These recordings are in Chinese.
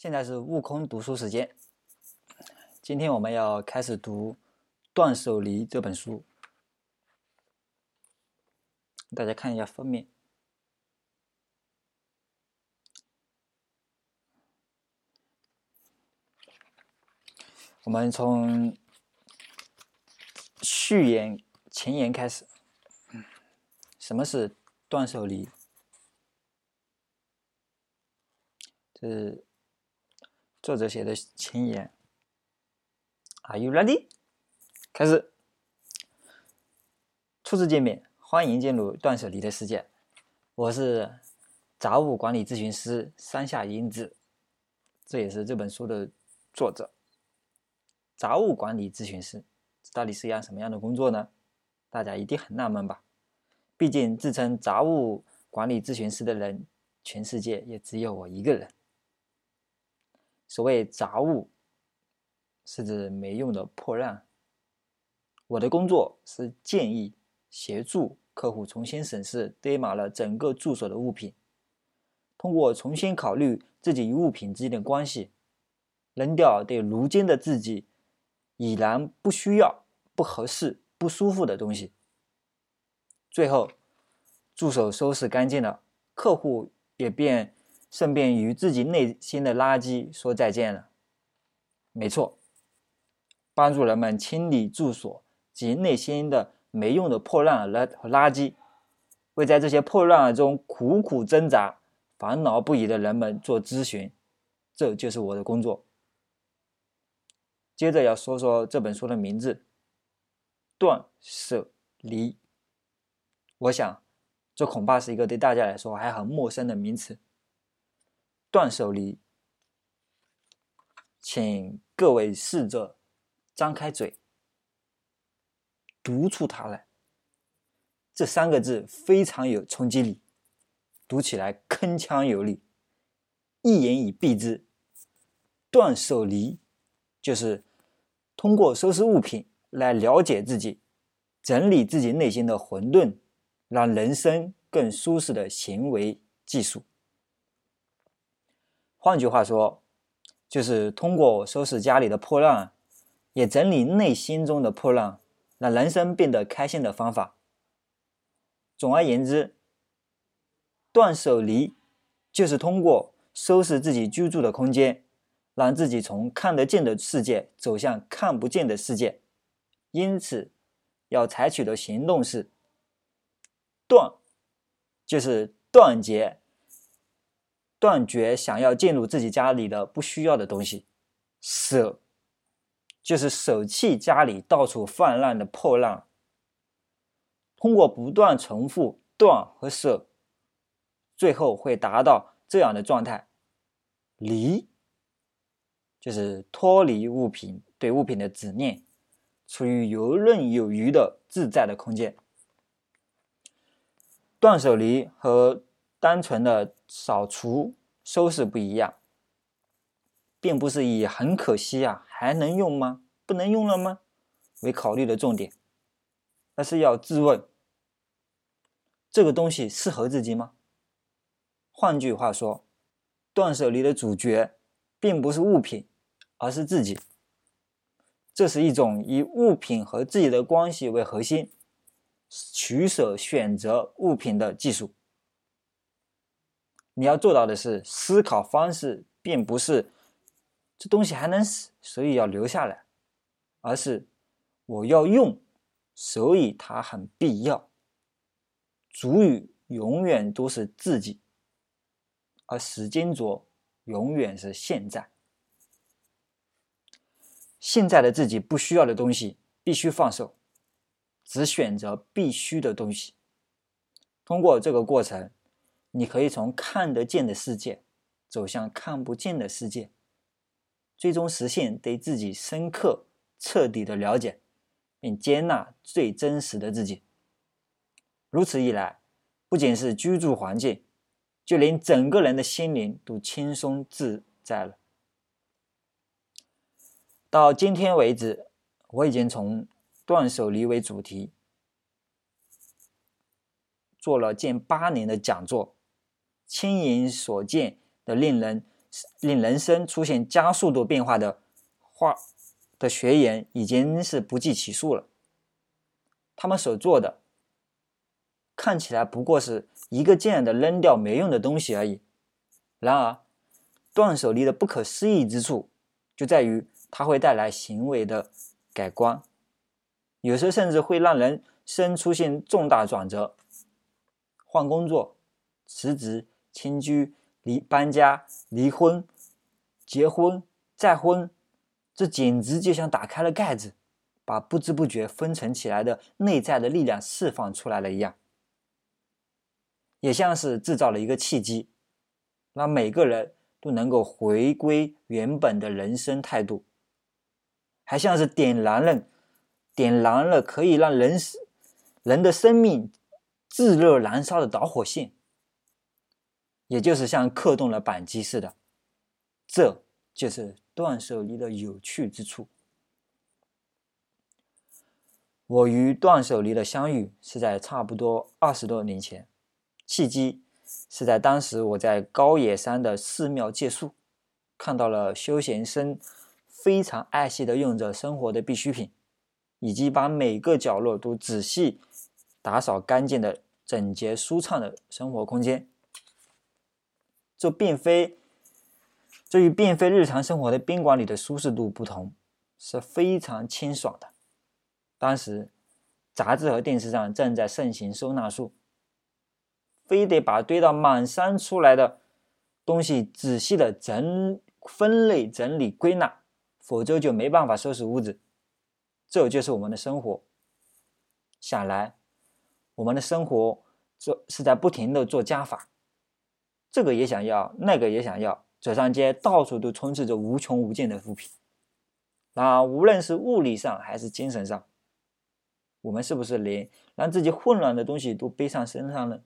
现在是悟空读书时间。今天我们要开始读《断舍离》这本书。大家看一下封面。我们从序言、前言开始。什么是断舍离？这是。作者写的前言，Are you ready？开始。初次见面，欢迎进入断舍离的世界。我是杂物管理咨询师山下英子，这也是这本书的作者。杂物管理咨询师，到底是一样什么样的工作呢？大家一定很纳闷吧？毕竟自称杂物管理咨询师的人，全世界也只有我一个人。所谓杂物，是指没用的破烂。我的工作是建议、协助客户重新审视堆满了整个住所的物品，通过重新考虑自己与物品之间的关系，扔掉对如今的自己已然不需要、不合适、不舒服的东西。最后，助手收拾干净了，客户也便。顺便与自己内心的垃圾说再见了。没错，帮助人们清理住所及内心的没用的破烂和垃圾，为在这些破烂中苦苦挣扎、烦恼不已的人们做咨询，这就是我的工作。接着要说说这本书的名字——断舍离。我想，这恐怕是一个对大家来说还很陌生的名词。断舍离，请各位试着张开嘴，读出它来。这三个字非常有冲击力，读起来铿锵有力，一言以蔽之，断舍离就是通过收拾物品来了解自己，整理自己内心的混沌，让人生更舒适的行为技术。换句话说，就是通过收拾家里的破烂，也整理内心中的破烂，让人生变得开心的方法。总而言之，断舍离就是通过收拾自己居住的空间，让自己从看得见的世界走向看不见的世界。因此，要采取的行动是：断，就是断绝。断绝想要进入自己家里的不需要的东西，舍就是舍弃家里到处泛滥的破烂。通过不断重复断和舍，最后会达到这样的状态：离就是脱离物品对物品的执念，处于游刃有余的自在的空间。断舍离和。单纯的扫除、收拾不一样，并不是以很可惜啊，还能用吗？不能用了吗？为考虑的重点，而是要自问：这个东西适合自己吗？换句话说，断舍离的主角并不是物品，而是自己。这是一种以物品和自己的关系为核心，取舍选择物品的技术。你要做到的是，思考方式并不是这东西还能死，所以要留下来，而是我要用，所以它很必要。主语永远都是自己，而时间轴永远是现在。现在的自己不需要的东西必须放手，只选择必须的东西。通过这个过程。你可以从看得见的世界走向看不见的世界，最终实现对自己深刻、彻底的了解，并接纳最真实的自己。如此一来，不仅是居住环境，就连整个人的心灵都轻松自在了。到今天为止，我已经从断舍离为主题做了近八年的讲座。亲眼所见的令人令人生出现加速度变化的话的学员已经是不计其数了。他们所做的看起来不过是一个劲的扔掉没用的东西而已。然而，断舍离的不可思议之处就在于它会带来行为的改观，有时甚至会让人生出现重大转折，换工作、辞职、迁居、离搬家、离婚、结婚、再婚，这简直就像打开了盖子。把不知不觉封存起来的内在的力量释放出来了一样，也像是制造了一个契机，让每个人都能够回归原本的人生态度，还像是点燃了点燃了可以让人人的生命炙热燃烧的导火线，也就是像刻动了扳机似的，这就是断舍离的有趣之处。我与断舍离的相遇是在差不多二十多年前，契机是在当时我在高野山的寺庙借宿，看到了修行僧非常爱惜的用着生活的必需品，以及把每个角落都仔细打扫干净的整洁舒畅的生活空间。这并非这与并非日常生活的宾馆里的舒适度不同，是非常清爽的。当时，杂志和电视上正在盛行收纳术，非得把堆到满山出来的东西仔细的整分类、整理、归纳，否则就没办法收拾屋子。这就是我们的生活。想来，我们的生活做是在不停的做加法，这个也想要，那个也想要，走上街到处都充斥着无穷无尽的物品。那无论是物理上还是精神上。我们是不是连让自己混乱的东西都背上身上了？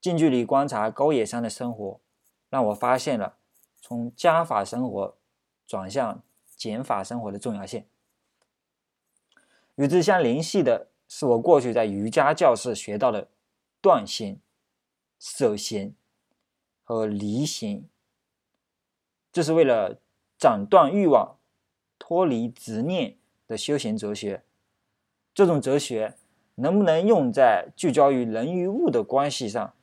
近距离观察高野山的生活，让我发现了从加法生活转向减法生活的重要性。与之相联系的是我过去在瑜伽教室学到的断心、舍心和离心，这是为了斩断欲望、脱离执念的修行哲学。这种哲学能不能用在聚焦于人与物的关系上？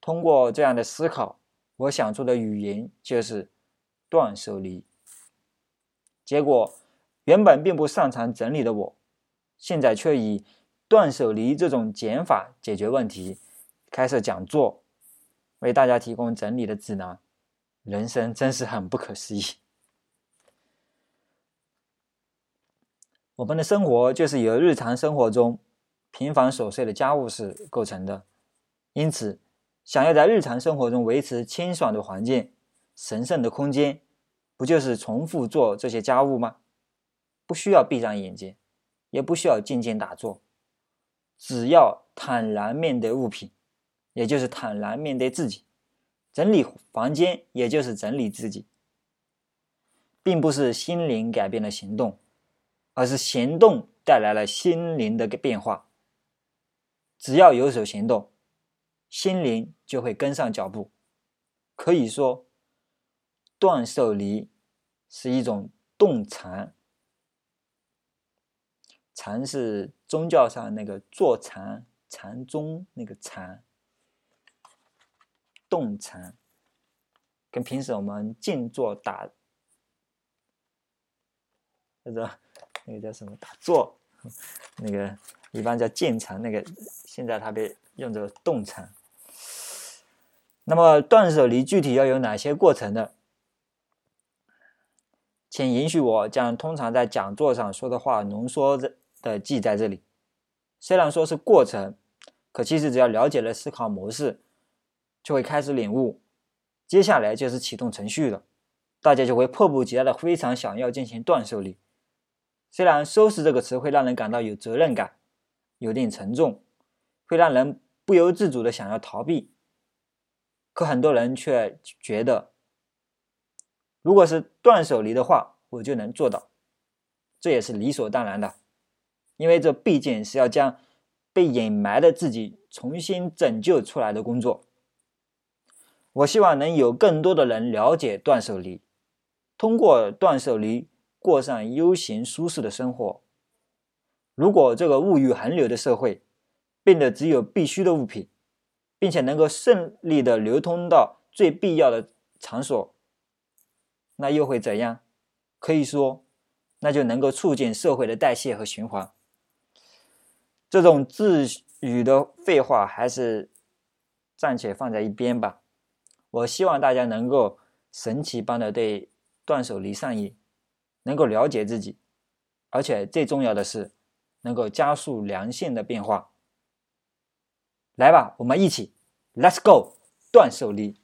通过这样的思考，我想出的语言就是断舍离。结果，原本并不擅长整理的我，现在却以断舍离这种减法解决问题，开设讲座，为大家提供整理的指南。人生真是很不可思议。我们的生活就是由日常生活中平凡琐碎的家务事构成的，因此，想要在日常生活中维持清爽的环境、神圣的空间，不就是重复做这些家务吗？不需要闭上眼睛，也不需要静静打坐，只要坦然面对物品，也就是坦然面对自己，整理房间，也就是整理自己，并不是心灵改变了行动。而是行动带来了心灵的变化。只要有所行动，心灵就会跟上脚步。可以说，断舍离是一种动禅。禅是宗教上那个坐禅、禅宗那个禅。动禅跟平时我们静坐打，或者。那个叫什么打坐？那个一般叫静禅，那个现在它被用作动禅。那么断舍离具体要有哪些过程呢？请允许我将通常在讲座上说的话浓缩着的记在这里。虽然说是过程，可其实只要了解了思考模式，就会开始领悟。接下来就是启动程序了，大家就会迫不及待的非常想要进行断舍离。虽然“收拾”这个词会让人感到有责任感，有点沉重，会让人不由自主的想要逃避，可很多人却觉得，如果是断舍离的话，我就能做到，这也是理所当然的，因为这毕竟是要将被掩埋的自己重新拯救出来的工作。我希望能有更多的人了解断舍离，通过断舍离过上悠闲舒适的生活。如果这个物欲横流的社会变得只有必须的物品，并且能够顺利的流通到最必要的场所，那又会怎样？可以说，那就能够促进社会的代谢和循环。这种自语的废话还是暂且放在一边吧。我希望大家能够神奇般的对断舍离上瘾，能够了解自己，而且最重要的是，能够加速良性的变化。来吧，我们一起，Let's go，断舍离。